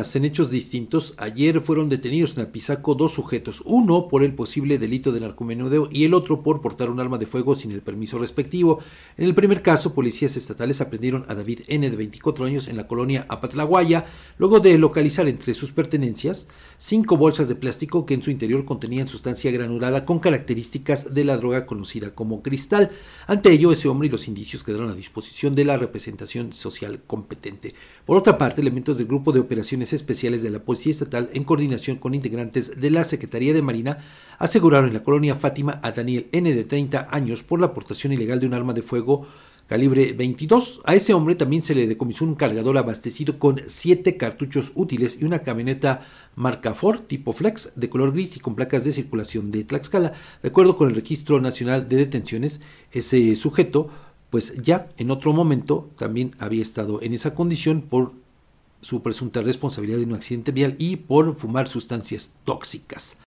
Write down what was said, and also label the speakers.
Speaker 1: En hechos distintos, ayer fueron detenidos en Apizaco dos sujetos, uno por el posible delito de narcomenudeo y el otro por portar un arma de fuego sin el permiso respectivo. En el primer caso, policías estatales aprendieron a David N. de 24 años en la colonia Apatlaguaya, luego de localizar entre sus pertenencias cinco bolsas de plástico que en su interior contenían sustancia granulada con características de la droga conocida como cristal. Ante ello, ese hombre y los indicios quedaron a disposición de la representación social competente. Por otra parte, elementos del grupo de operaciones especiales de la Policía Estatal en coordinación con integrantes de la Secretaría de Marina aseguraron en la colonia Fátima a Daniel N de 30 años por la aportación ilegal de un arma de fuego calibre 22. A ese hombre también se le decomisó un cargador abastecido con siete cartuchos útiles y una camioneta marca Ford tipo Flex de color gris y con placas de circulación de Tlaxcala. De acuerdo con el Registro Nacional de Detenciones, ese sujeto pues ya en otro momento también había estado en esa condición por su presunta responsabilidad en un accidente vial y por fumar sustancias tóxicas.